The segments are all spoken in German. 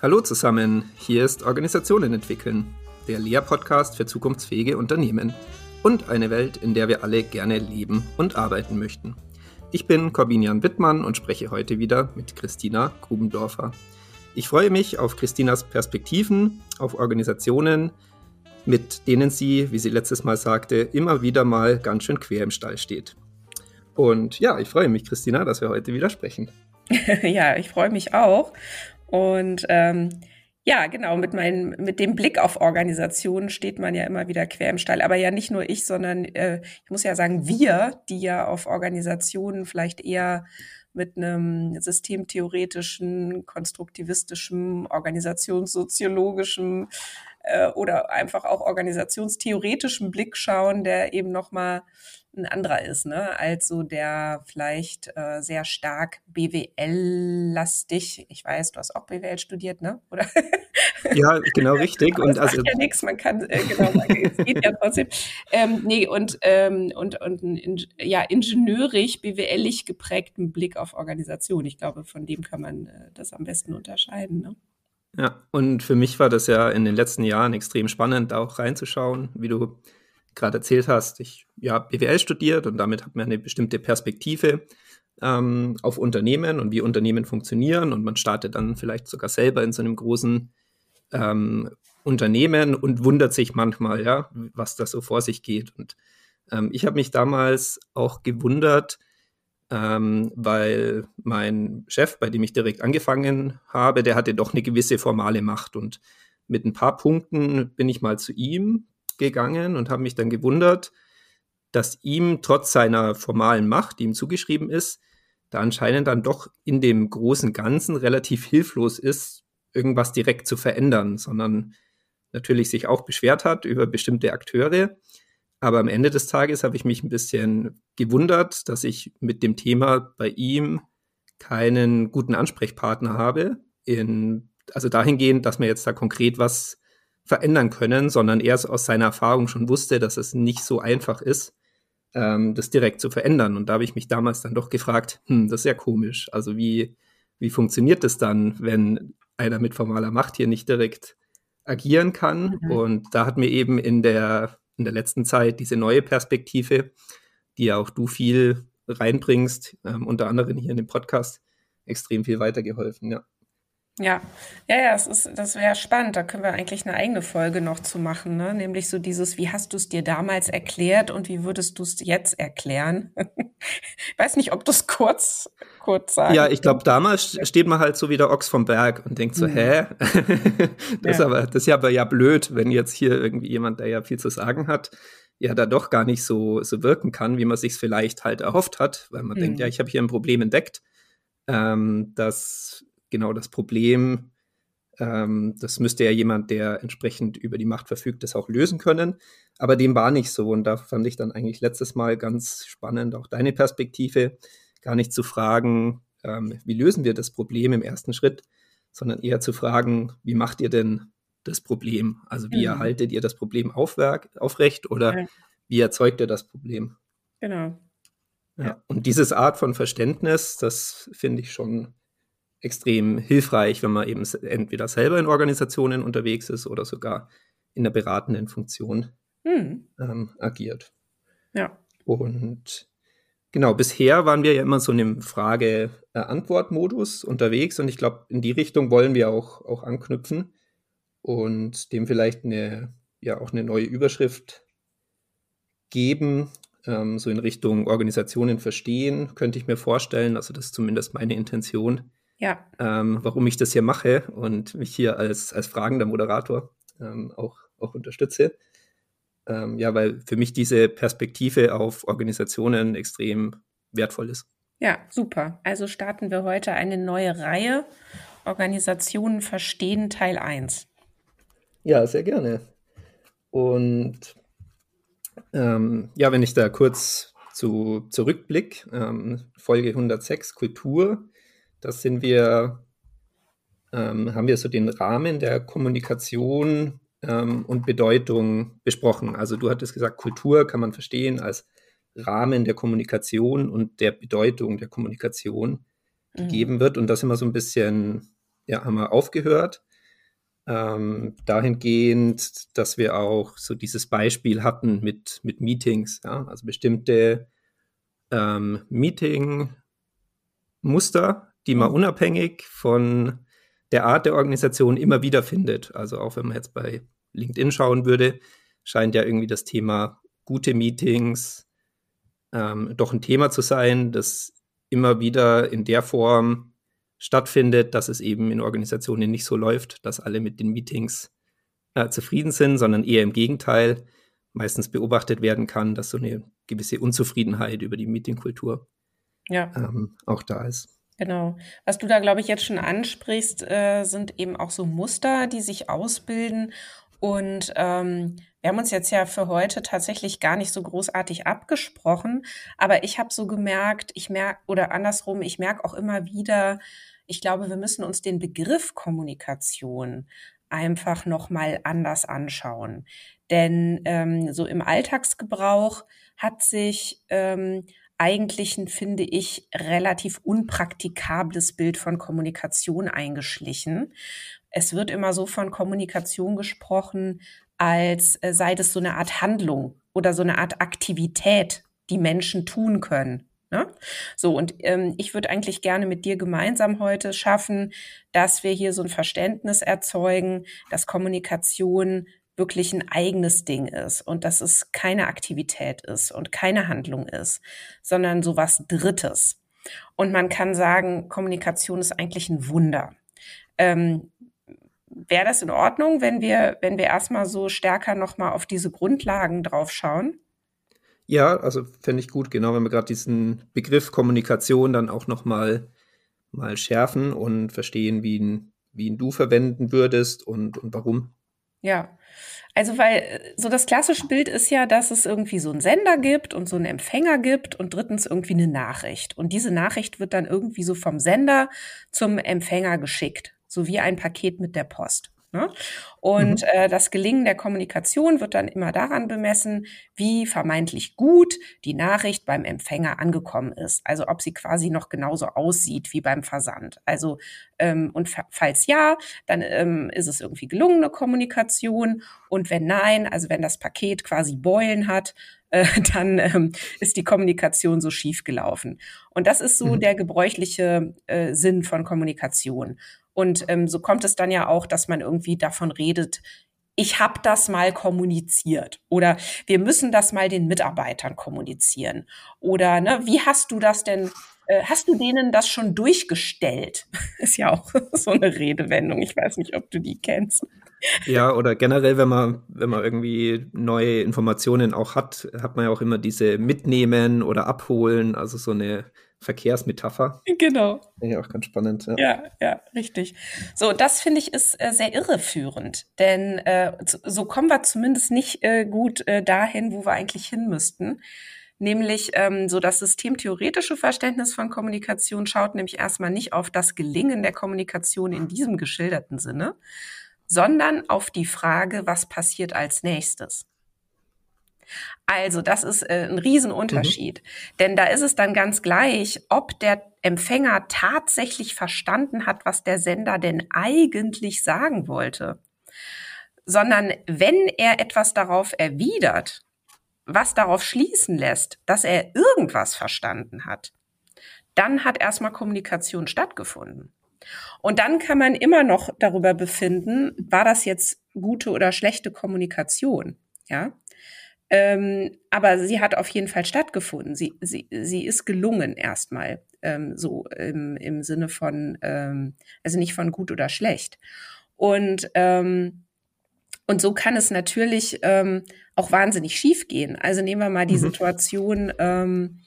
Hallo zusammen, hier ist Organisationen entwickeln, der Lehrpodcast für zukunftsfähige Unternehmen und eine Welt, in der wir alle gerne leben und arbeiten möchten. Ich bin Corbinian Wittmann und spreche heute wieder mit Christina Grubendorfer. Ich freue mich auf Christinas Perspektiven auf Organisationen, mit denen sie, wie sie letztes Mal sagte, immer wieder mal ganz schön quer im Stall steht. Und ja, ich freue mich, Christina, dass wir heute wieder sprechen. ja, ich freue mich auch. Und ähm, ja, genau, mit, meinem, mit dem Blick auf Organisationen steht man ja immer wieder quer im Stall. Aber ja nicht nur ich, sondern äh, ich muss ja sagen, wir, die ja auf Organisationen vielleicht eher mit einem systemtheoretischen, konstruktivistischen, organisationssoziologischen äh, oder einfach auch organisationstheoretischen Blick schauen, der eben nochmal ein anderer ist, ne, als so der vielleicht äh, sehr stark BWL-lastig. Ich weiß, du hast auch BWL studiert, ne? Oder? Ja, genau richtig. und also ja nichts, man kann äh, genau, es geht ja trotzdem. Ähm, nee, und ähm, und und ein, ja ingenieurig, BWLig geprägten Blick auf Organisation. Ich glaube, von dem kann man äh, das am besten unterscheiden. Ne? Ja, und für mich war das ja in den letzten Jahren extrem spannend, da auch reinzuschauen, wie du gerade erzählt hast. Ich ja BWL studiert und damit hat man eine bestimmte Perspektive ähm, auf Unternehmen und wie Unternehmen funktionieren und man startet dann vielleicht sogar selber in so einem großen ähm, Unternehmen und wundert sich manchmal, ja, was da so vor sich geht. Und ähm, ich habe mich damals auch gewundert, ähm, weil mein Chef, bei dem ich direkt angefangen habe, der hatte doch eine gewisse formale Macht. Und mit ein paar Punkten bin ich mal zu ihm gegangen und habe mich dann gewundert, dass ihm trotz seiner formalen Macht, die ihm zugeschrieben ist, da anscheinend dann doch in dem großen Ganzen relativ hilflos ist, irgendwas direkt zu verändern, sondern natürlich sich auch beschwert hat über bestimmte Akteure aber am Ende des Tages habe ich mich ein bisschen gewundert, dass ich mit dem Thema bei ihm keinen guten Ansprechpartner habe. In, also dahingehend, dass wir jetzt da konkret was verändern können, sondern er aus seiner Erfahrung schon wusste, dass es nicht so einfach ist, ähm, das direkt zu verändern. Und da habe ich mich damals dann doch gefragt, hm, das ist ja komisch. Also wie, wie funktioniert das dann, wenn einer mit formaler Macht hier nicht direkt agieren kann? Mhm. Und da hat mir eben in der in der letzten Zeit diese neue Perspektive, die ja auch du viel reinbringst, ähm, unter anderem hier in dem Podcast, extrem viel weitergeholfen, ja. Ja, ja, ja, das ist, das wäre spannend. Da können wir eigentlich eine eigene Folge noch zu machen, ne? Nämlich so dieses, wie hast du es dir damals erklärt und wie würdest du es jetzt erklären? ich weiß nicht, ob du es kurz, kurz sagst. Ja, ich glaube, damals steht man halt so wie der Ochs vom Berg und denkt so, mhm. hä? das, ja. aber, das ist ja aber ja blöd, wenn jetzt hier irgendwie jemand, der ja viel zu sagen hat, ja da doch gar nicht so, so wirken kann, wie man sich vielleicht halt erhofft hat, weil man mhm. denkt, ja, ich habe hier ein Problem entdeckt. Ähm, das genau das Problem. Ähm, das müsste ja jemand, der entsprechend über die Macht verfügt, das auch lösen können. Aber dem war nicht so. Und da fand ich dann eigentlich letztes Mal ganz spannend, auch deine Perspektive, gar nicht zu fragen, ähm, wie lösen wir das Problem im ersten Schritt, sondern eher zu fragen, wie macht ihr denn das Problem? Also wie mhm. erhaltet ihr das Problem aufwerk, aufrecht oder ja. wie erzeugt ihr das Problem? Genau. Ja. ja. Und dieses Art von Verständnis, das finde ich schon extrem hilfreich, wenn man eben entweder selber in Organisationen unterwegs ist oder sogar in der beratenden Funktion hm. ähm, agiert. Ja. Und genau, bisher waren wir ja immer so in einem Frage-Antwort-Modus unterwegs und ich glaube, in die Richtung wollen wir auch, auch anknüpfen und dem vielleicht eine, ja, auch eine neue Überschrift geben, ähm, so in Richtung Organisationen verstehen, könnte ich mir vorstellen. Also das ist zumindest meine Intention ja. ähm, warum ich das hier mache und mich hier als, als fragender Moderator ähm, auch, auch unterstütze. Ähm, ja, weil für mich diese Perspektive auf Organisationen extrem wertvoll ist. Ja, super. Also starten wir heute eine neue Reihe. Organisationen verstehen Teil 1. Ja, sehr gerne. Und ähm, ja, wenn ich da kurz zu, zurückblick, ähm, Folge 106 Kultur, das sind wir, ähm, haben wir so den Rahmen der Kommunikation ähm, und Bedeutung besprochen. Also du hattest gesagt, Kultur kann man verstehen als Rahmen der Kommunikation und der Bedeutung der Kommunikation mhm. gegeben wird. Und das immer so ein bisschen, ja, haben wir aufgehört. ähm, dahingehend, dass wir auch so dieses Beispiel hatten mit, mit Meetings, ja? also bestimmte ähm, Meeting-Muster, die man mhm. unabhängig von der Art der Organisation immer wieder findet. Also auch wenn man jetzt bei LinkedIn schauen würde, scheint ja irgendwie das Thema gute Meetings ähm, doch ein Thema zu sein, das immer wieder in der Form stattfindet, dass es eben in Organisationen nicht so läuft, dass alle mit den Meetings äh, zufrieden sind, sondern eher im Gegenteil meistens beobachtet werden kann, dass so eine gewisse Unzufriedenheit über die Meetingkultur ja. ähm, auch da ist. Genau. Was du da, glaube ich, jetzt schon ansprichst, äh, sind eben auch so Muster, die sich ausbilden. Und ähm, wir haben uns jetzt ja für heute tatsächlich gar nicht so großartig abgesprochen, aber ich habe so gemerkt, ich merke, oder andersrum, ich merke auch immer wieder, ich glaube, wir müssen uns den Begriff Kommunikation einfach noch mal anders anschauen. Denn ähm, so im Alltagsgebrauch hat sich ähm, eigentlich ein, finde ich, relativ unpraktikables Bild von Kommunikation eingeschlichen. Es wird immer so von Kommunikation gesprochen, als äh, sei das so eine Art Handlung oder so eine Art Aktivität, die Menschen tun können. Ne? So, und ähm, ich würde eigentlich gerne mit dir gemeinsam heute schaffen, dass wir hier so ein Verständnis erzeugen, dass Kommunikation wirklich ein eigenes Ding ist und dass es keine Aktivität ist und keine Handlung ist, sondern so was Drittes. Und man kann sagen, Kommunikation ist eigentlich ein Wunder. Ähm, Wäre das in Ordnung, wenn wir, wenn wir erstmal so stärker nochmal auf diese Grundlagen drauf schauen? Ja, also fände ich gut, genau, wenn wir gerade diesen Begriff Kommunikation dann auch noch mal, mal schärfen und verstehen, wie ihn, wie ihn du verwenden würdest und, und warum. Ja, also weil äh, so das klassische Bild ist ja, dass es irgendwie so einen Sender gibt und so einen Empfänger gibt und drittens irgendwie eine Nachricht. Und diese Nachricht wird dann irgendwie so vom Sender zum Empfänger geschickt, so wie ein Paket mit der Post. Ne? Und mhm. äh, das Gelingen der Kommunikation wird dann immer daran bemessen, wie vermeintlich gut die Nachricht beim Empfänger angekommen ist. Also ob sie quasi noch genauso aussieht wie beim Versand. Also ähm, und falls ja, dann ähm, ist es irgendwie gelungene Kommunikation. Und wenn nein, also wenn das Paket quasi Beulen hat, äh, dann ähm, ist die Kommunikation so schief gelaufen. Und das ist so mhm. der gebräuchliche äh, Sinn von Kommunikation. Und ähm, so kommt es dann ja auch, dass man irgendwie davon redet, ich habe das mal kommuniziert oder wir müssen das mal den Mitarbeitern kommunizieren oder ne, wie hast du das denn hast du denen das schon durchgestellt? Ist ja auch so eine Redewendung. Ich weiß nicht, ob du die kennst. Ja, oder generell, wenn man, wenn man irgendwie neue Informationen auch hat, hat man ja auch immer diese mitnehmen oder abholen, also so eine Verkehrsmetapher. Genau. Ja, auch ganz spannend. Ja, ja, ja richtig. So, das finde ich ist äh, sehr irreführend, denn äh, so kommen wir zumindest nicht äh, gut äh, dahin, wo wir eigentlich hin müssten. Nämlich ähm, so das systemtheoretische Verständnis von Kommunikation schaut nämlich erstmal nicht auf das Gelingen der Kommunikation in diesem geschilderten Sinne, sondern auf die Frage, was passiert als nächstes. Also, das ist äh, ein Riesenunterschied. Mhm. Denn da ist es dann ganz gleich, ob der Empfänger tatsächlich verstanden hat, was der Sender denn eigentlich sagen wollte. Sondern wenn er etwas darauf erwidert, was darauf schließen lässt, dass er irgendwas verstanden hat, dann hat erstmal Kommunikation stattgefunden. Und dann kann man immer noch darüber befinden, war das jetzt gute oder schlechte Kommunikation? Ja. Ähm, aber sie hat auf jeden Fall stattgefunden. Sie, sie, sie ist gelungen erstmal, ähm, so im, im Sinne von, ähm, also nicht von gut oder schlecht. Und, ähm, und so kann es natürlich ähm, auch wahnsinnig schief gehen. Also nehmen wir mal die mhm. Situation, ähm,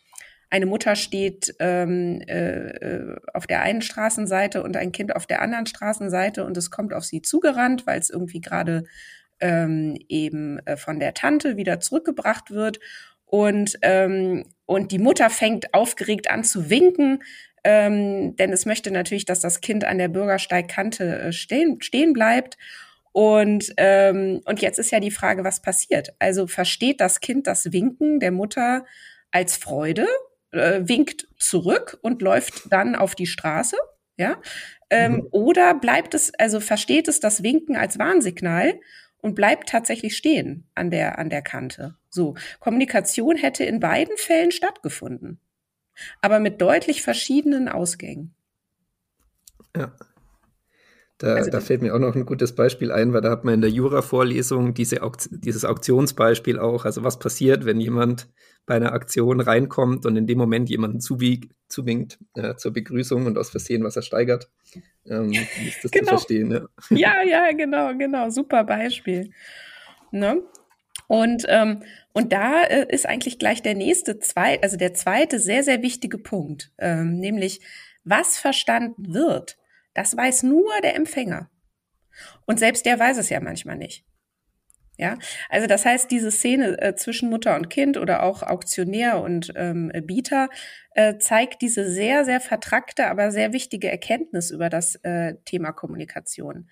eine Mutter steht ähm, äh, auf der einen Straßenseite und ein Kind auf der anderen Straßenseite und es kommt auf sie zugerannt, weil es irgendwie gerade ähm, eben äh, von der Tante wieder zurückgebracht wird. Und, ähm, und die Mutter fängt aufgeregt an zu winken, ähm, denn es möchte natürlich, dass das Kind an der Bürgersteigkante äh, stehen, stehen bleibt. Und, ähm, und jetzt ist ja die Frage, was passiert? Also versteht das Kind das Winken der Mutter als Freude, äh, winkt zurück und läuft dann auf die Straße? Ja? Ähm, mhm. Oder bleibt es, also versteht es das Winken als Warnsignal und bleibt tatsächlich stehen an der, an der Kante. So. Kommunikation hätte in beiden Fällen stattgefunden. Aber mit deutlich verschiedenen Ausgängen. Ja. Da, also, da, fällt mir auch noch ein gutes Beispiel ein, weil da hat man in der Jura-Vorlesung diese dieses Auktionsbeispiel auch. Also was passiert, wenn jemand bei einer Aktion reinkommt und in dem Moment jemanden zuwinkt äh, zur Begrüßung und aus Versehen was ersteigert. Ähm, ist das genau. zu verstehen, ne? Ja, ja, genau, genau. Super Beispiel. Ne? Und, ähm, und da äh, ist eigentlich gleich der nächste, zwei, also der zweite sehr, sehr wichtige Punkt, ähm, nämlich was verstanden wird das weiß nur der Empfänger. Und selbst der weiß es ja manchmal nicht. Ja, also das heißt, diese Szene äh, zwischen Mutter und Kind oder auch Auktionär und ähm, Bieter äh, zeigt diese sehr, sehr vertrackte, aber sehr wichtige Erkenntnis über das äh, Thema Kommunikation.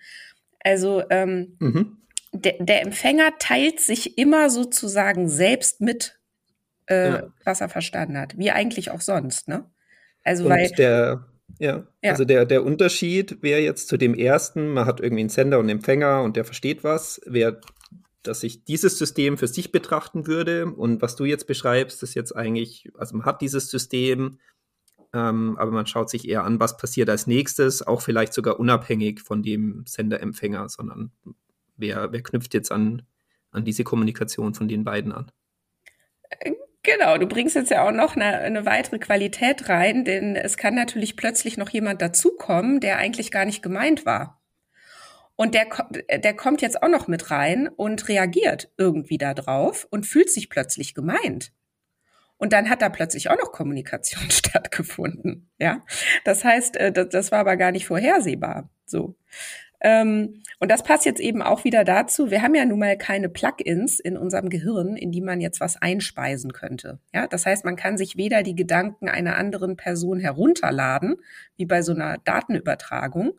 Also ähm, mhm. der, der Empfänger teilt sich immer sozusagen selbst mit, äh, ja. was er verstanden hat, wie eigentlich auch sonst, ne? Also und weil der ja. ja. Also der, der Unterschied wäre jetzt zu dem ersten, man hat irgendwie einen Sender und einen Empfänger und der versteht was, wäre, dass ich dieses System für sich betrachten würde. Und was du jetzt beschreibst, ist jetzt eigentlich, also man hat dieses System, ähm, aber man schaut sich eher an, was passiert als nächstes, auch vielleicht sogar unabhängig von dem Sender-Empfänger, sondern wer, wer knüpft jetzt an, an diese Kommunikation von den beiden an? Genau, du bringst jetzt ja auch noch eine, eine, weitere Qualität rein, denn es kann natürlich plötzlich noch jemand dazukommen, der eigentlich gar nicht gemeint war. Und der, der kommt jetzt auch noch mit rein und reagiert irgendwie da drauf und fühlt sich plötzlich gemeint. Und dann hat da plötzlich auch noch Kommunikation stattgefunden. Ja, das heißt, äh, das, war aber gar nicht vorhersehbar. So. Ähm, und das passt jetzt eben auch wieder dazu. Wir haben ja nun mal keine Plugins in unserem Gehirn, in die man jetzt was einspeisen könnte. Ja, das heißt, man kann sich weder die Gedanken einer anderen Person herunterladen, wie bei so einer Datenübertragung.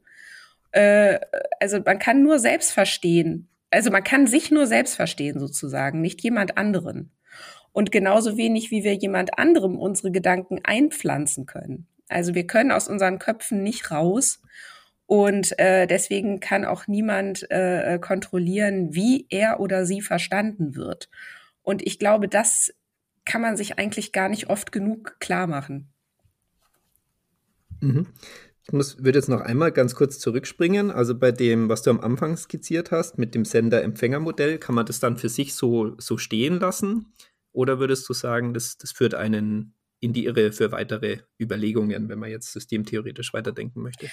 Äh, also man kann nur selbst verstehen. Also man kann sich nur selbst verstehen sozusagen, nicht jemand anderen. Und genauso wenig, wie wir jemand anderem unsere Gedanken einpflanzen können. Also wir können aus unseren Köpfen nicht raus und äh, deswegen kann auch niemand äh, kontrollieren, wie er oder sie verstanden wird. Und ich glaube, das kann man sich eigentlich gar nicht oft genug klar machen. Mhm. Ich muss, würde jetzt noch einmal ganz kurz zurückspringen. Also bei dem, was du am Anfang skizziert hast, mit dem Sender-Empfänger-Modell, kann man das dann für sich so, so stehen lassen? Oder würdest du sagen, das, das führt einen in die Irre für weitere Überlegungen, wenn man jetzt systemtheoretisch weiterdenken möchte?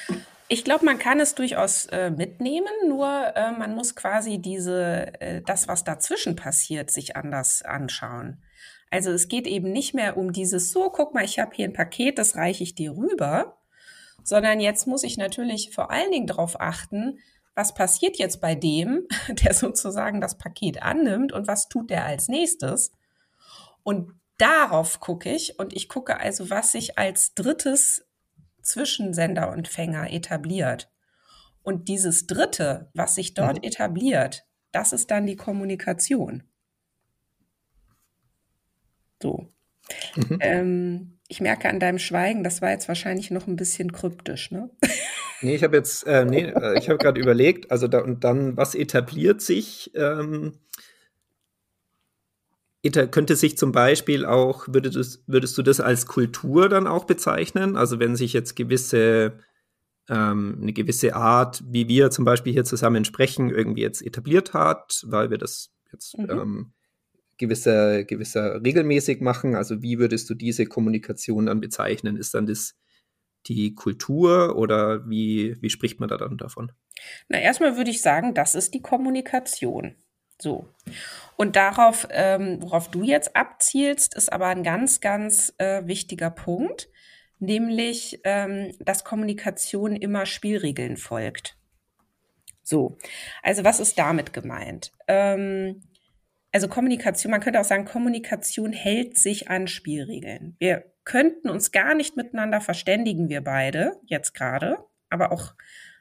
Ich glaube, man kann es durchaus äh, mitnehmen, nur äh, man muss quasi diese, äh, das, was dazwischen passiert, sich anders anschauen. Also es geht eben nicht mehr um dieses, so, guck mal, ich habe hier ein Paket, das reiche ich dir rüber, sondern jetzt muss ich natürlich vor allen Dingen darauf achten, was passiert jetzt bei dem, der sozusagen das Paket annimmt und was tut der als nächstes. Und darauf gucke ich und ich gucke also, was sich als drittes zwischen Sender und Fänger etabliert. Und dieses dritte, was sich dort mhm. etabliert, das ist dann die Kommunikation. So. Mhm. Ähm, ich merke an deinem Schweigen, das war jetzt wahrscheinlich noch ein bisschen kryptisch, ne? Nee, ich habe jetzt, äh, nee, äh, ich habe gerade überlegt, also da und dann, was etabliert sich? Ähm, könnte sich zum Beispiel auch, würdest, würdest du das als Kultur dann auch bezeichnen? Also wenn sich jetzt gewisse, ähm, eine gewisse Art, wie wir zum Beispiel hier zusammen sprechen, irgendwie jetzt etabliert hat, weil wir das jetzt mhm. ähm, gewisser, gewisser regelmäßig machen. Also wie würdest du diese Kommunikation dann bezeichnen? Ist dann das die Kultur oder wie, wie spricht man da dann davon? Na, erstmal würde ich sagen, das ist die Kommunikation. So. Und darauf, ähm, worauf du jetzt abzielst, ist aber ein ganz, ganz äh, wichtiger Punkt, nämlich, ähm, dass Kommunikation immer Spielregeln folgt. So, also was ist damit gemeint? Ähm, also Kommunikation, man könnte auch sagen, Kommunikation hält sich an Spielregeln. Wir könnten uns gar nicht miteinander verständigen, wir beide, jetzt gerade, aber auch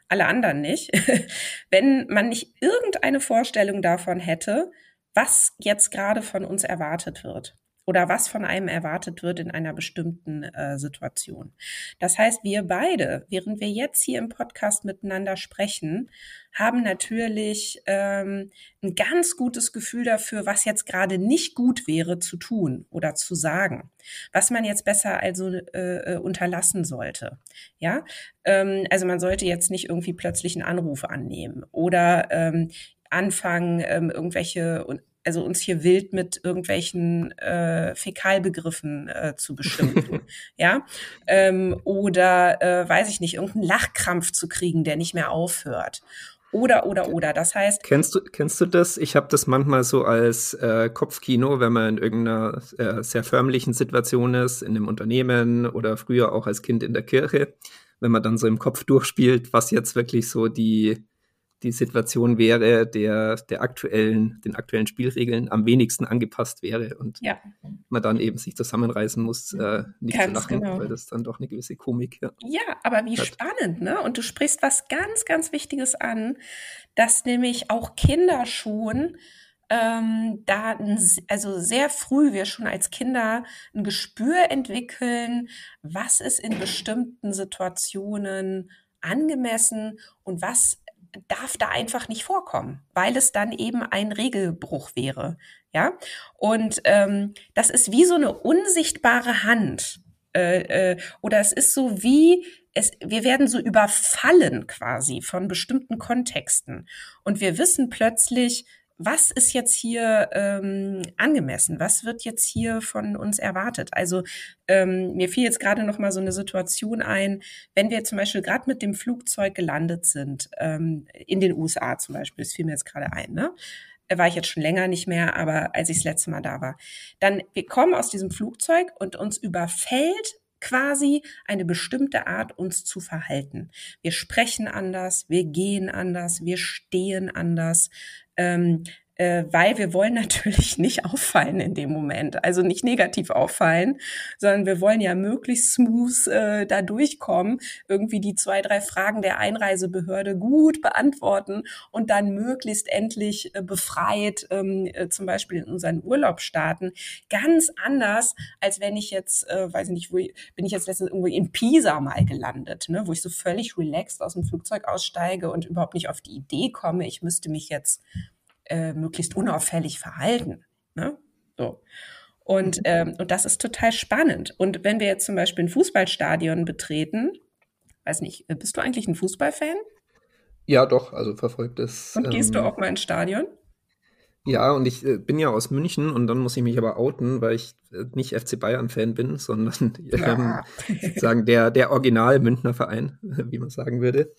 alle anderen nicht, wenn man nicht irgendeine Vorstellung davon hätte, was jetzt gerade von uns erwartet wird. Oder was von einem erwartet wird in einer bestimmten äh, Situation. Das heißt, wir beide, während wir jetzt hier im Podcast miteinander sprechen, haben natürlich ähm, ein ganz gutes Gefühl dafür, was jetzt gerade nicht gut wäre zu tun oder zu sagen, was man jetzt besser also äh, äh unterlassen sollte. Ja, ähm, also man sollte jetzt nicht irgendwie plötzlich einen Anruf annehmen oder ähm, anfangen, ähm, irgendwelche also uns hier wild mit irgendwelchen äh, Fäkalbegriffen äh, zu beschimpfen, ja, ähm, oder äh, weiß ich nicht, irgendeinen Lachkrampf zu kriegen, der nicht mehr aufhört. Oder, oder, oder. Das heißt. Kennst du, kennst du das? Ich habe das manchmal so als äh, Kopfkino, wenn man in irgendeiner äh, sehr förmlichen Situation ist, in einem Unternehmen oder früher auch als Kind in der Kirche, wenn man dann so im Kopf durchspielt, was jetzt wirklich so die die Situation wäre, der, der aktuellen, den aktuellen Spielregeln am wenigsten angepasst wäre und ja. man dann eben sich zusammenreißen muss, äh, nicht Ganz zu lachen, genau. weil das dann doch eine gewisse Komik ja. Ja, aber wie hat. spannend, ne? Und du sprichst was ganz, ganz Wichtiges an, dass nämlich auch Kinder schon ähm, da also sehr früh wir schon als Kinder ein Gespür entwickeln, was ist in bestimmten Situationen angemessen und was darf da einfach nicht vorkommen, weil es dann eben ein Regelbruch wäre. Ja, und ähm, das ist wie so eine unsichtbare Hand. Äh, äh, oder es ist so wie, es, wir werden so überfallen quasi von bestimmten Kontexten. Und wir wissen plötzlich, was ist jetzt hier ähm, angemessen? Was wird jetzt hier von uns erwartet? Also ähm, mir fiel jetzt gerade noch mal so eine Situation ein, wenn wir zum Beispiel gerade mit dem Flugzeug gelandet sind, ähm, in den USA zum Beispiel, das fiel mir jetzt gerade ein, ne? war ich jetzt schon länger nicht mehr, aber als ich das letzte Mal da war. Dann, wir kommen aus diesem Flugzeug und uns überfällt quasi eine bestimmte Art, uns zu verhalten. Wir sprechen anders, wir gehen anders, wir stehen anders, ähm, äh, weil wir wollen natürlich nicht auffallen in dem Moment, also nicht negativ auffallen, sondern wir wollen ja möglichst smooth äh, da durchkommen, irgendwie die zwei, drei Fragen der Einreisebehörde gut beantworten und dann möglichst endlich äh, befreit ähm, äh, zum Beispiel in unseren Urlaub starten. Ganz anders, als wenn ich jetzt, äh, weiß ich nicht, wo ich, bin ich jetzt letztens irgendwo in Pisa mal gelandet, ne, wo ich so völlig relaxed aus dem Flugzeug aussteige und überhaupt nicht auf die Idee komme, ich müsste mich jetzt äh, möglichst unauffällig verhalten. Ne? So. Und, mhm. ähm, und das ist total spannend. Und wenn wir jetzt zum Beispiel ein Fußballstadion betreten, weiß nicht, bist du eigentlich ein Fußballfan? Ja, doch, also verfolgt es. Und gehst ähm, du auch mal ins Stadion? Ja, und ich äh, bin ja aus München und dann muss ich mich aber outen, weil ich äh, nicht FC Bayern-Fan bin, sondern ähm, sozusagen der, der Original-Münchner Verein, wie man sagen würde.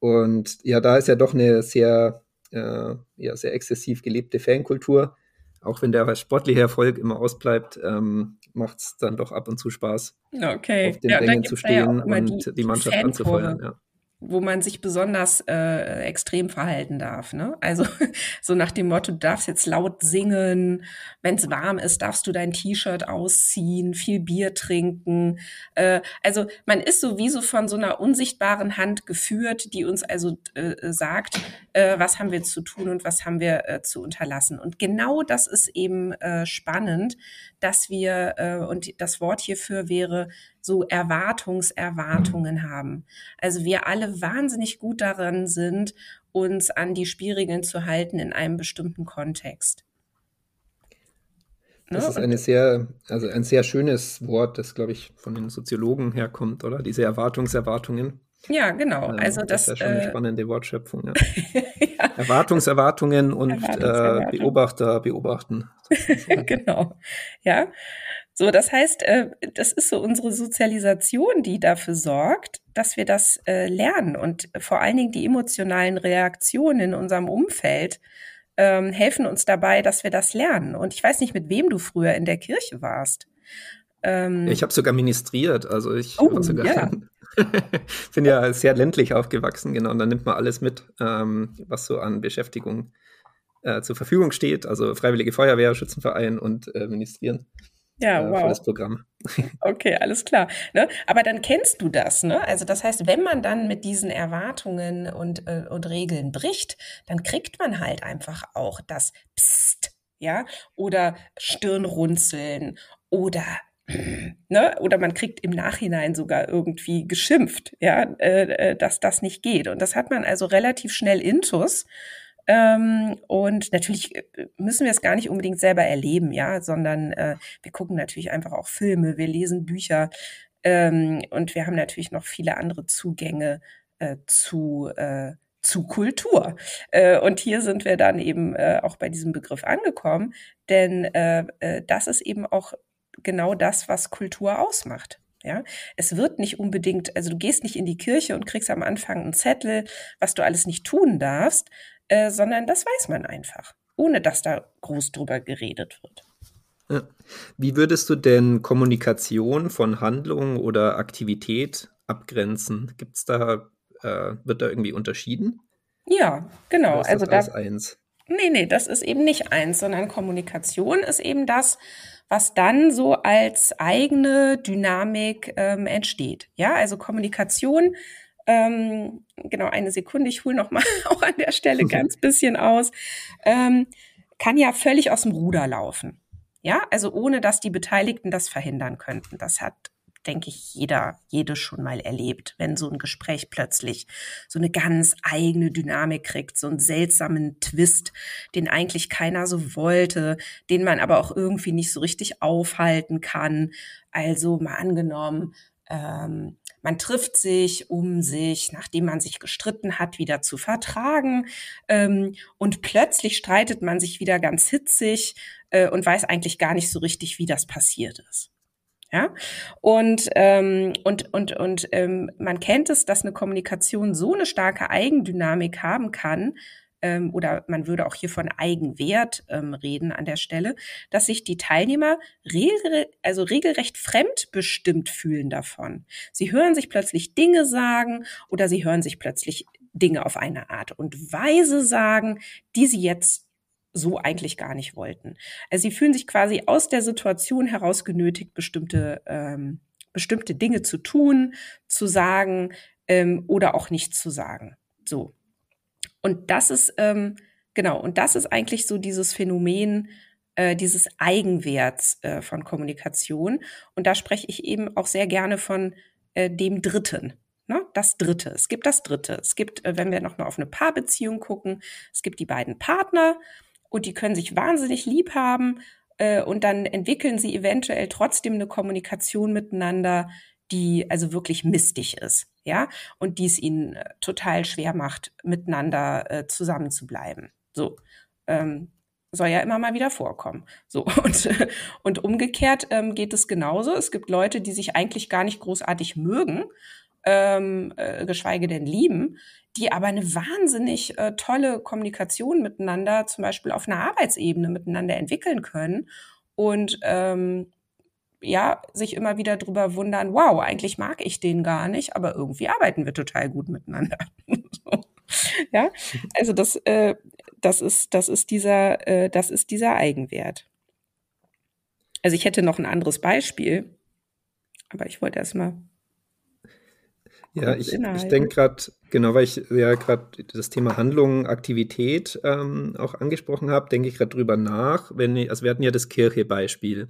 Und ja, da ist ja doch eine sehr äh, ja, sehr exzessiv gelebte Fankultur. Auch wenn der sportliche Erfolg immer ausbleibt, ähm, macht es dann doch ab und zu Spaß, okay. auf den ja, Rängen zu stehen ja und die, die Mannschaft anzufeuern. Ja wo man sich besonders äh, extrem verhalten darf. Ne? Also so nach dem Motto, du darfst jetzt laut singen, wenn es warm ist, darfst du dein T-Shirt ausziehen, viel Bier trinken. Äh, also man ist sowieso von so einer unsichtbaren Hand geführt, die uns also äh, sagt, äh, was haben wir zu tun und was haben wir äh, zu unterlassen. Und genau das ist eben äh, spannend, dass wir, äh, und das Wort hierfür wäre, so Erwartungserwartungen haben. Also wir alle wahnsinnig gut daran sind, uns an die Spielregeln zu halten in einem bestimmten Kontext. Das ne? ist eine sehr, also ein sehr schönes Wort, das, glaube ich, von den Soziologen herkommt, oder? Diese Erwartungserwartungen. Ja, genau. Ähm, also das, das ist ja schon eine äh, spannende Wortschöpfung. Ja. ja. Erwartungserwartungen und Erwartungserwartung. äh, Beobachter beobachten. genau. Ja. So, das heißt, äh, das ist so unsere Sozialisation, die dafür sorgt, dass wir das äh, lernen und vor allen Dingen die emotionalen Reaktionen in unserem Umfeld ähm, helfen uns dabei, dass wir das lernen. Und ich weiß nicht, mit wem du früher in der Kirche warst. Ähm, ich habe sogar ministriert, also ich oh, sogar ja. bin ja sehr ländlich aufgewachsen, genau, und dann nimmt man alles mit, ähm, was so an Beschäftigung äh, zur Verfügung steht, also Freiwillige Feuerwehr, Schützenverein und Ministrieren. Ja, äh, wow. das Programm. Okay, alles klar. Ne? Aber dann kennst du das, ne? Also das heißt, wenn man dann mit diesen Erwartungen und, äh, und Regeln bricht, dann kriegt man halt einfach auch das Psst, ja, oder Stirnrunzeln oder Ne? Oder man kriegt im Nachhinein sogar irgendwie geschimpft, ja, äh, äh, dass das nicht geht. Und das hat man also relativ schnell intus. Ähm, und natürlich äh, müssen wir es gar nicht unbedingt selber erleben, ja, sondern äh, wir gucken natürlich einfach auch Filme, wir lesen Bücher ähm, und wir haben natürlich noch viele andere Zugänge äh, zu äh, zu Kultur. Äh, und hier sind wir dann eben äh, auch bei diesem Begriff angekommen, denn das ist eben auch genau das, was Kultur ausmacht. Ja, es wird nicht unbedingt, also du gehst nicht in die Kirche und kriegst am Anfang einen Zettel, was du alles nicht tun darfst, äh, sondern das weiß man einfach, ohne dass da groß drüber geredet wird. Ja. Wie würdest du denn Kommunikation von Handlung oder Aktivität abgrenzen? Gibt's da, äh, wird da irgendwie unterschieden? Ja, genau. also da, eins? Nee, nee, das ist eben nicht eins, sondern Kommunikation ist eben das, was dann so als eigene Dynamik ähm, entsteht. Ja, also Kommunikation, ähm, genau eine Sekunde, ich hole noch mal auch an der Stelle ganz bisschen aus, ähm, kann ja völlig aus dem Ruder laufen. Ja, also ohne dass die Beteiligten das verhindern könnten. Das hat denke ich, jeder, jede schon mal erlebt, wenn so ein Gespräch plötzlich so eine ganz eigene Dynamik kriegt, so einen seltsamen Twist, den eigentlich keiner so wollte, den man aber auch irgendwie nicht so richtig aufhalten kann. Also mal angenommen, ähm, man trifft sich, um sich, nachdem man sich gestritten hat, wieder zu vertragen. Ähm, und plötzlich streitet man sich wieder ganz hitzig äh, und weiß eigentlich gar nicht so richtig, wie das passiert ist. Ja, und, ähm, und, und, und ähm, man kennt es, dass eine Kommunikation so eine starke Eigendynamik haben kann, ähm, oder man würde auch hier von Eigenwert ähm, reden an der Stelle, dass sich die Teilnehmer regel, also regelrecht fremdbestimmt fühlen davon. Sie hören sich plötzlich Dinge sagen oder sie hören sich plötzlich Dinge auf eine Art und Weise sagen, die sie jetzt so eigentlich gar nicht wollten. Also sie fühlen sich quasi aus der Situation heraus genötigt, bestimmte, ähm, bestimmte Dinge zu tun, zu sagen ähm, oder auch nicht zu sagen. So. Und das ist, ähm, genau, und das ist eigentlich so dieses Phänomen, äh, dieses Eigenwerts äh, von Kommunikation. Und da spreche ich eben auch sehr gerne von äh, dem Dritten. Ne? Das Dritte. Es gibt das Dritte. Es gibt, äh, wenn wir noch mal auf eine Paarbeziehung gucken, es gibt die beiden Partner und die können sich wahnsinnig lieb haben äh, und dann entwickeln sie eventuell trotzdem eine Kommunikation miteinander, die also wirklich mistig ist, ja, und die es ihnen äh, total schwer macht, miteinander äh, zusammenzubleiben. So. Ähm, soll ja immer mal wieder vorkommen. So und, und umgekehrt ähm, geht es genauso. Es gibt Leute, die sich eigentlich gar nicht großartig mögen, ähm, äh, geschweige denn lieben, die aber eine wahnsinnig äh, tolle Kommunikation miteinander, zum Beispiel auf einer Arbeitsebene miteinander entwickeln können und ähm, ja, sich immer wieder drüber wundern, wow, eigentlich mag ich den gar nicht, aber irgendwie arbeiten wir total gut miteinander. so. Ja, also das, äh, das ist, das ist dieser, äh, das ist dieser Eigenwert. Also ich hätte noch ein anderes Beispiel, aber ich wollte erst mal ja, ich, ich denke gerade, genau, weil ich ja gerade das Thema Handlung, Aktivität ähm, auch angesprochen habe, denke ich gerade drüber nach, wenn also wir hatten ja das Kirche-Beispiel.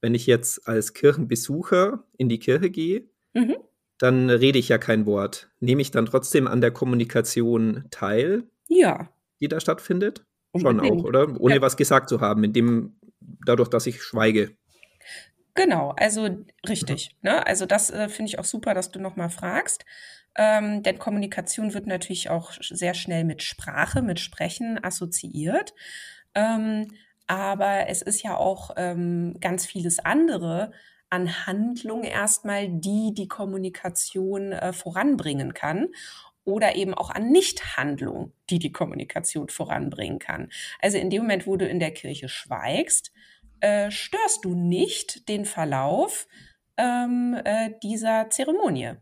Wenn ich jetzt als Kirchenbesucher in die Kirche gehe, mhm. dann rede ich ja kein Wort. Nehme ich dann trotzdem an der Kommunikation teil? Ja. Die da stattfindet? Unbedingt. Schon auch, oder? Ohne ja. was gesagt zu haben, indem, dadurch, dass ich schweige. Genau, also richtig. Ne? Also das äh, finde ich auch super, dass du nochmal fragst. Ähm, denn Kommunikation wird natürlich auch sehr schnell mit Sprache, mit Sprechen assoziiert. Ähm, aber es ist ja auch ähm, ganz vieles andere an Handlung erstmal, die die Kommunikation äh, voranbringen kann oder eben auch an Nichthandlung, die die Kommunikation voranbringen kann. Also in dem Moment, wo du in der Kirche schweigst, äh, störst du nicht den Verlauf ähm, äh, dieser Zeremonie.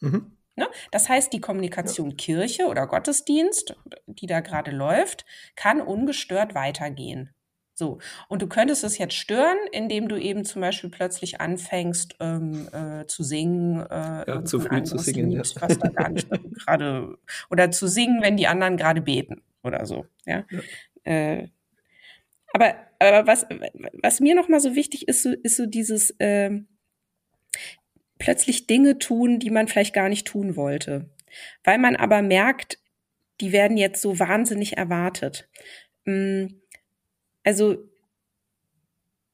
Mhm. Ne? Das heißt, die Kommunikation ja. Kirche oder Gottesdienst, die da gerade läuft, kann ungestört weitergehen. So. Und du könntest es jetzt stören, indem du eben zum Beispiel plötzlich anfängst ähm, äh, zu singen, äh, ja, zu früh zu singen, Lied, ja. was da gar nicht gerade oder zu singen, wenn die anderen gerade beten oder so. Ja. ja. Äh, Aber, aber was, was mir nochmal so wichtig ist, so, ist so dieses äh, plötzlich Dinge tun, die man vielleicht gar nicht tun wollte. Weil man aber merkt, die werden jetzt so wahnsinnig erwartet. Mm, also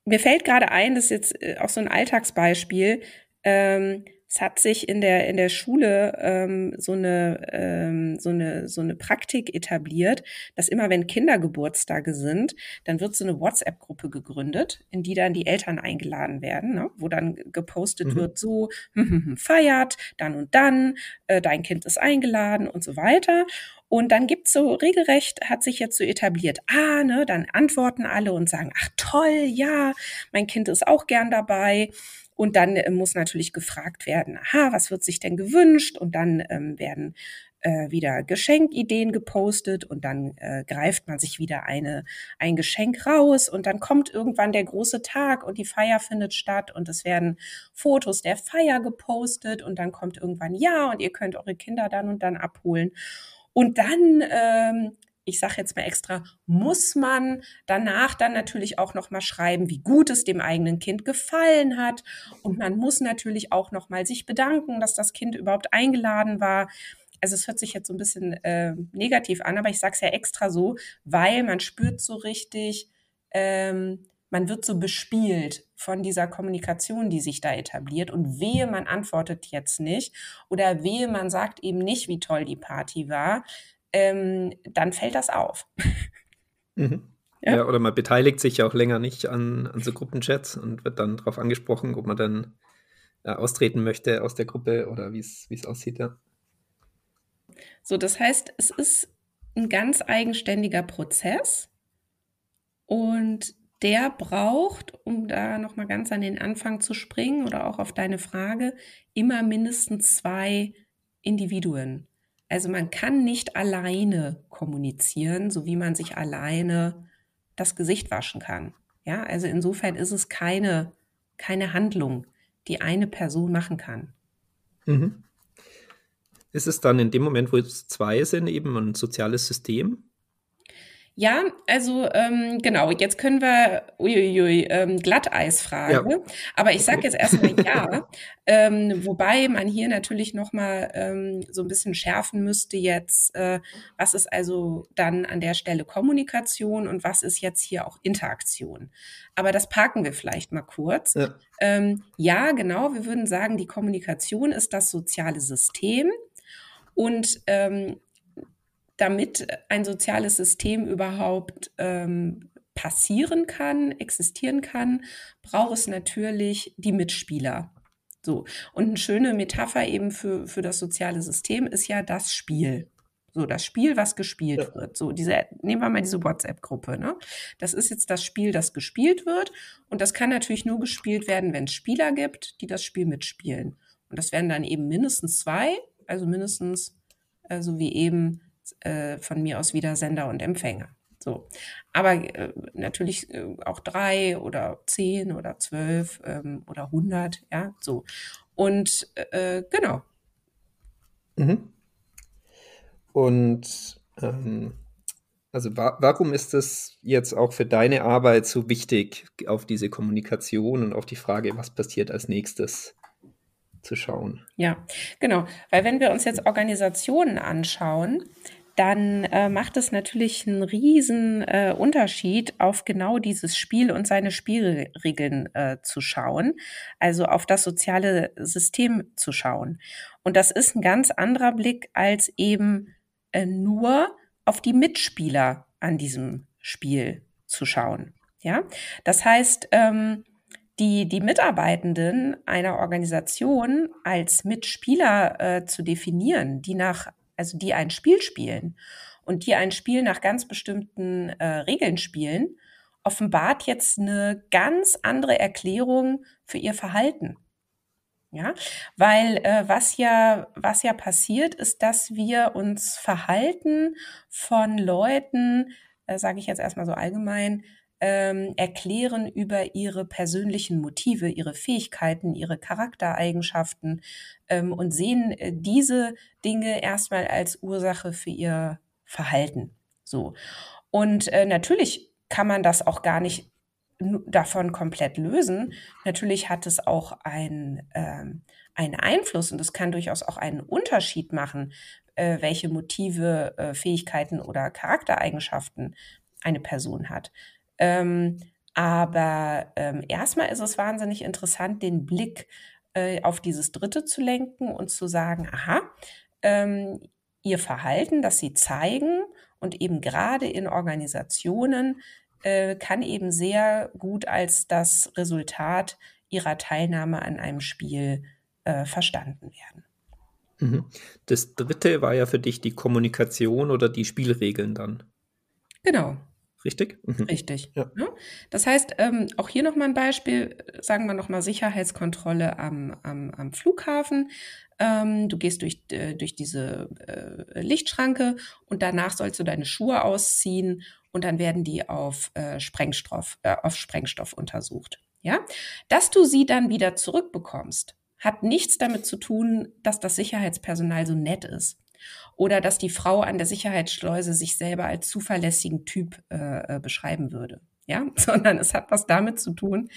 mir fällt gerade ein, das ist jetzt äh, auch so ein Alltagsbeispiel. Ähm, es hat sich in der in der Schule ähm, so eine ähm, so eine so eine Praktik etabliert, dass immer wenn Kindergeburtstage sind, dann wird so eine WhatsApp-Gruppe gegründet, in die dann die Eltern eingeladen werden, ne? wo dann gepostet mhm. wird, so hm, hm, hm, feiert, dann und dann, äh, dein Kind ist eingeladen und so weiter. Und dann gibt's so regelrecht, hat sich jetzt so etabliert, ah, ne, dann antworten alle und sagen, ach toll, ja, mein Kind ist auch gern dabei. Und dann äh, muss natürlich gefragt werden, aha, was wird sich denn gewünscht? Und dann ähm, werden äh, wieder Geschenkideen gepostet und dann äh, greift man sich wieder eine, ein Geschenk raus und dann kommt irgendwann der große Tag und die Feier findet statt und es werden Fotos der Feier gepostet und dann kommt irgendwann ja und ihr könnt eure Kinder dann und dann abholen. Und dann ähm, ich sage jetzt mal extra, muss man danach dann natürlich auch noch mal schreiben, wie gut es dem eigenen Kind gefallen hat und man muss natürlich auch noch mal sich bedanken, dass das Kind überhaupt eingeladen war. Also es hört sich jetzt so ein bisschen äh, negativ an, aber ich sage es ja extra so, weil man spürt so richtig, ähm, man wird so bespielt von dieser Kommunikation, die sich da etabliert und wehe, man antwortet jetzt nicht oder wehe, man sagt eben nicht, wie toll die Party war, ähm, dann fällt das auf. Mhm. Ja. ja. oder man beteiligt sich ja auch länger nicht an, an so Gruppenchats und wird dann darauf angesprochen, ob man dann äh, austreten möchte aus der Gruppe oder wie es aussieht, ja. So, das heißt, es ist ein ganz eigenständiger Prozess und der braucht, um da nochmal ganz an den Anfang zu springen oder auch auf deine Frage, immer mindestens zwei Individuen. Also man kann nicht alleine kommunizieren, so wie man sich alleine das Gesicht waschen kann. Ja, also insofern ist es keine, keine Handlung, die eine Person machen kann. Mhm. Ist es dann in dem Moment, wo es zwei sind, eben ein soziales System? Ja, also ähm, genau, jetzt können wir uiuiui, ähm, Glatteisfrage. Ja. Aber ich sage jetzt erstmal ja, ähm, wobei man hier natürlich nochmal ähm, so ein bisschen schärfen müsste jetzt, äh, was ist also dann an der Stelle Kommunikation und was ist jetzt hier auch Interaktion. Aber das parken wir vielleicht mal kurz. Ja, ähm, ja genau, wir würden sagen, die Kommunikation ist das soziale System. Und ähm, damit ein soziales System überhaupt ähm, passieren kann, existieren kann, braucht es natürlich die Mitspieler. So. Und eine schöne Metapher eben für, für das soziale System ist ja das Spiel. So, das Spiel, was gespielt ja. wird. So, diese, nehmen wir mal diese WhatsApp-Gruppe, ne? Das ist jetzt das Spiel, das gespielt wird. Und das kann natürlich nur gespielt werden, wenn es Spieler gibt, die das Spiel mitspielen. Und das werden dann eben mindestens zwei, also mindestens, also wie eben äh, von mir aus wieder Sender und Empfänger. So. Aber äh, natürlich äh, auch drei oder zehn oder zwölf ähm, oder hundert, ja, so. Und äh, genau. Mhm. Und ähm, also wa warum ist es jetzt auch für deine Arbeit so wichtig, auf diese Kommunikation und auf die Frage, was passiert als nächstes zu schauen? Ja, genau. Weil wenn wir uns jetzt Organisationen anschauen, dann äh, macht es natürlich einen riesen äh, Unterschied, auf genau dieses Spiel und seine Spielregeln äh, zu schauen, also auf das soziale System zu schauen. Und das ist ein ganz anderer Blick als eben äh, nur auf die Mitspieler an diesem Spiel zu schauen. Ja, das heißt, ähm, die, die Mitarbeitenden einer Organisation als Mitspieler äh, zu definieren, die nach also die ein Spiel spielen und die ein Spiel nach ganz bestimmten äh, Regeln spielen, offenbart jetzt eine ganz andere Erklärung für ihr Verhalten. Ja, weil äh, was ja was ja passiert ist, dass wir uns Verhalten von Leuten, äh, sage ich jetzt erstmal so allgemein, ähm, erklären über ihre persönlichen Motive, ihre Fähigkeiten, ihre Charaktereigenschaften ähm, und sehen äh, diese Dinge erstmal als Ursache für ihr Verhalten. So. Und äh, natürlich kann man das auch gar nicht davon komplett lösen. Natürlich hat es auch ein, ähm, einen Einfluss und es kann durchaus auch einen Unterschied machen, äh, welche Motive, äh, Fähigkeiten oder Charaktereigenschaften eine Person hat. Ähm, aber ähm, erstmal ist es wahnsinnig interessant, den Blick äh, auf dieses Dritte zu lenken und zu sagen, aha, ähm, ihr Verhalten, das sie zeigen und eben gerade in Organisationen äh, kann eben sehr gut als das Resultat ihrer Teilnahme an einem Spiel äh, verstanden werden. Mhm. Das dritte war ja für dich die Kommunikation oder die Spielregeln dann. Genau. Richtig? Mhm. Richtig. Ja. ja. Das heißt, ähm, auch hier nochmal ein Beispiel, sagen wir nochmal Sicherheitskontrolle am, am, am Flughafen. Ähm, du gehst durch, äh, durch diese äh, Lichtschranke und danach sollst du deine Schuhe ausziehen und dann werden die auf, äh, Sprengstoff, äh, auf Sprengstoff untersucht. Ja? Dass du sie dann wieder zurückbekommst, hat nichts damit zu tun, dass das Sicherheitspersonal so nett ist oder dass die Frau an der Sicherheitsschleuse sich selber als zuverlässigen Typ äh, äh, beschreiben würde. Ja, sondern es hat was damit zu tun,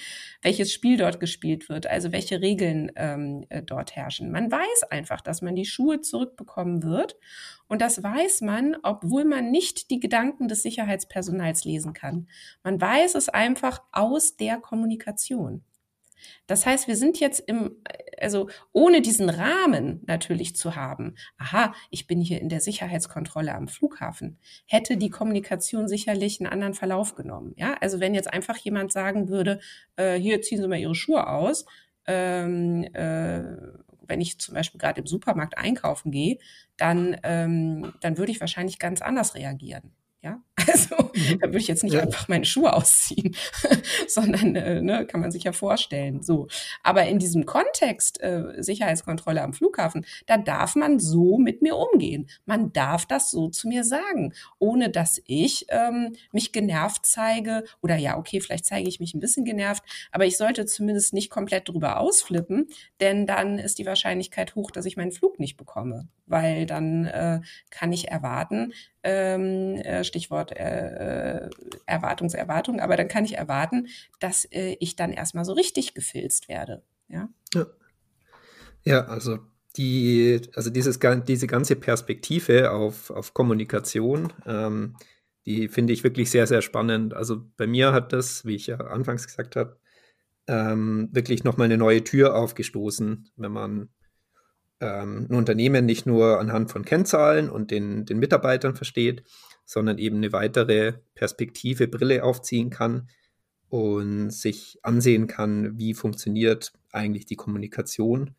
welches Spiel dort gespielt wird, also welche Regeln ähm, äh, dort herrschen. Man weiß einfach, dass man die Schuhe zurückbekommen wird und das weiß man, obwohl man nicht die Gedanken des Sicherheitspersonals lesen kann. Man weiß es einfach aus der Kommunikation. Das heißt, wir sind jetzt im, also ohne diesen Rahmen natürlich zu haben, aha, ich bin hier in der Sicherheitskontrolle am Flughafen, hätte die Kommunikation sicherlich einen anderen Verlauf genommen. Ja, also wenn jetzt einfach jemand sagen würde, äh, hier ziehen Sie mal Ihre Schuhe aus, ähm, äh, wenn ich zum Beispiel gerade im Supermarkt einkaufen gehe, dann, ähm, dann würde ich wahrscheinlich ganz anders reagieren. Also mhm. da würde ich jetzt nicht ja. einfach meine Schuhe ausziehen, sondern äh, ne, kann man sich ja vorstellen. So, aber in diesem Kontext äh, Sicherheitskontrolle am Flughafen, da darf man so mit mir umgehen. Man darf das so zu mir sagen, ohne dass ich ähm, mich genervt zeige oder ja, okay, vielleicht zeige ich mich ein bisschen genervt, aber ich sollte zumindest nicht komplett drüber ausflippen, denn dann ist die Wahrscheinlichkeit hoch, dass ich meinen Flug nicht bekomme, weil dann äh, kann ich erwarten, ähm, äh, Stichwort äh, äh, Erwartungserwartung, aber dann kann ich erwarten, dass äh, ich dann erstmal so richtig gefilzt werde. Ja, ja. ja also die, also dieses, diese ganze Perspektive auf, auf Kommunikation, ähm, die finde ich wirklich sehr, sehr spannend. Also bei mir hat das, wie ich ja anfangs gesagt habe, ähm, wirklich nochmal eine neue Tür aufgestoßen, wenn man ähm, ein Unternehmen nicht nur anhand von Kennzahlen und den, den Mitarbeitern versteht, sondern eben eine weitere Perspektive, Brille aufziehen kann und sich ansehen kann, wie funktioniert eigentlich die Kommunikation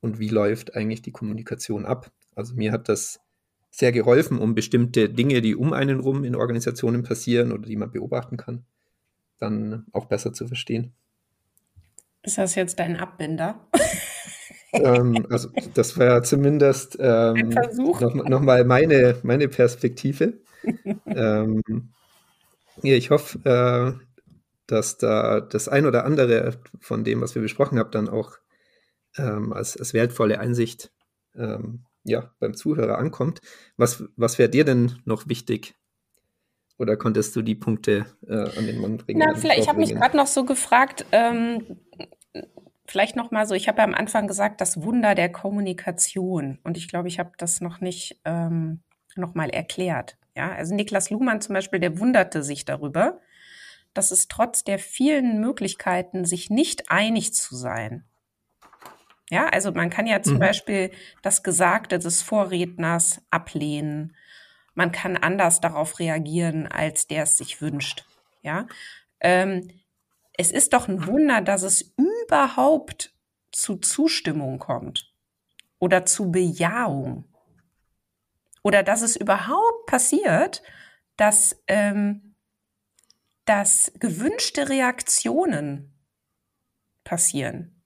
und wie läuft eigentlich die Kommunikation ab. Also mir hat das sehr geholfen, um bestimmte Dinge, die um einen rum in Organisationen passieren oder die man beobachten kann, dann auch besser zu verstehen. Ist das jetzt dein Abbinder? Ähm, also das war zumindest ähm, noch, noch, meine, meine Perspektive. ähm, ja, ich hoffe, äh, dass da das ein oder andere von dem, was wir besprochen haben, dann auch ähm, als, als wertvolle Einsicht ähm, ja, beim Zuhörer ankommt. Was, was wäre dir denn noch wichtig? Oder konntest du die Punkte äh, an den Mann bringen? Na, vielleicht, ich habe mich gerade noch so gefragt, ähm, vielleicht noch mal so, ich habe ja am Anfang gesagt, das Wunder der Kommunikation. Und ich glaube, ich habe das noch nicht ähm, noch mal erklärt. Ja, also Niklas Luhmann zum Beispiel, der wunderte sich darüber, dass es trotz der vielen Möglichkeiten, sich nicht einig zu sein. Ja, also man kann ja zum mhm. Beispiel das Gesagte des Vorredners ablehnen. Man kann anders darauf reagieren, als der es sich wünscht. Ja, ähm, es ist doch ein Wunder, dass es überhaupt zu Zustimmung kommt oder zu Bejahung oder dass es überhaupt passiert, dass, ähm, dass gewünschte Reaktionen passieren.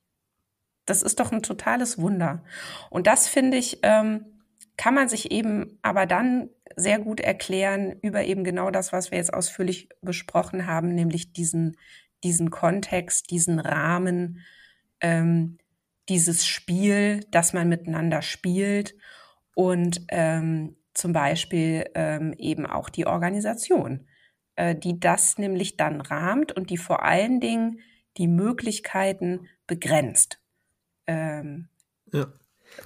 Das ist doch ein totales Wunder. Und das finde ich, ähm, kann man sich eben aber dann sehr gut erklären über eben genau das, was wir jetzt ausführlich besprochen haben, nämlich diesen diesen Kontext, diesen Rahmen, ähm, dieses Spiel, das man miteinander spielt und ähm, zum Beispiel ähm, eben auch die Organisation, äh, die das nämlich dann rahmt und die vor allen Dingen die Möglichkeiten begrenzt. Ähm, ja.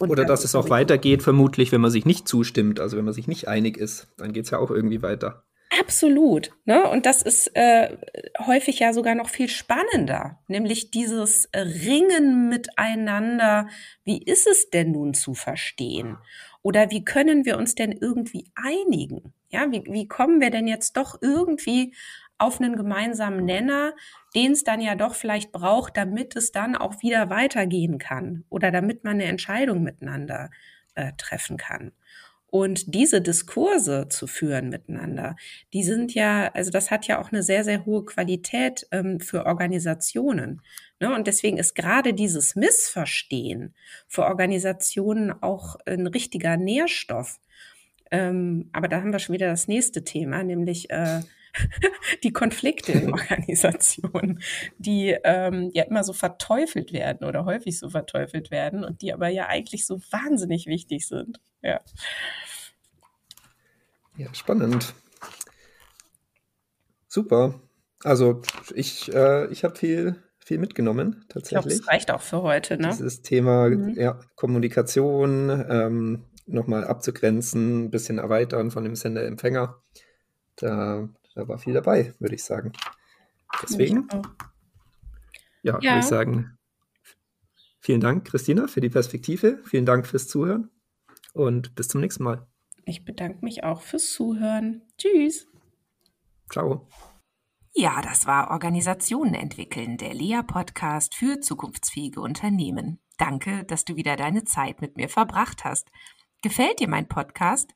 Oder dass es auch weitergeht, vermutlich, wenn man sich nicht zustimmt, also wenn man sich nicht einig ist, dann geht es ja auch irgendwie weiter. Absolut. Ne? Und das ist äh, häufig ja sogar noch viel spannender, nämlich dieses Ringen miteinander. Wie ist es denn nun zu verstehen? Oder wie können wir uns denn irgendwie einigen? Ja, wie, wie kommen wir denn jetzt doch irgendwie auf einen gemeinsamen Nenner, den es dann ja doch vielleicht braucht, damit es dann auch wieder weitergehen kann oder damit man eine Entscheidung miteinander äh, treffen kann. Und diese Diskurse zu führen miteinander, die sind ja, also das hat ja auch eine sehr, sehr hohe Qualität ähm, für Organisationen. Ne? Und deswegen ist gerade dieses Missverstehen für Organisationen auch ein richtiger Nährstoff. Ähm, aber da haben wir schon wieder das nächste Thema, nämlich äh, die Konflikte in Organisationen, die ähm, ja immer so verteufelt werden oder häufig so verteufelt werden und die aber ja eigentlich so wahnsinnig wichtig sind. Ja, ja spannend. Super. Also ich, äh, ich habe viel, viel mitgenommen, tatsächlich. Ich glaube, es reicht auch für heute, ne? Dieses Thema mhm. ja, Kommunikation ähm, nochmal abzugrenzen, ein bisschen erweitern von dem Sender-Empfänger. Da da war viel dabei, würde ich sagen. Deswegen, ja, ja. würde ich sagen, vielen Dank, Christina, für die Perspektive. Vielen Dank fürs Zuhören und bis zum nächsten Mal. Ich bedanke mich auch fürs Zuhören. Tschüss. Ciao. Ja, das war Organisationen entwickeln, der Lea-Podcast für zukunftsfähige Unternehmen. Danke, dass du wieder deine Zeit mit mir verbracht hast. Gefällt dir mein Podcast?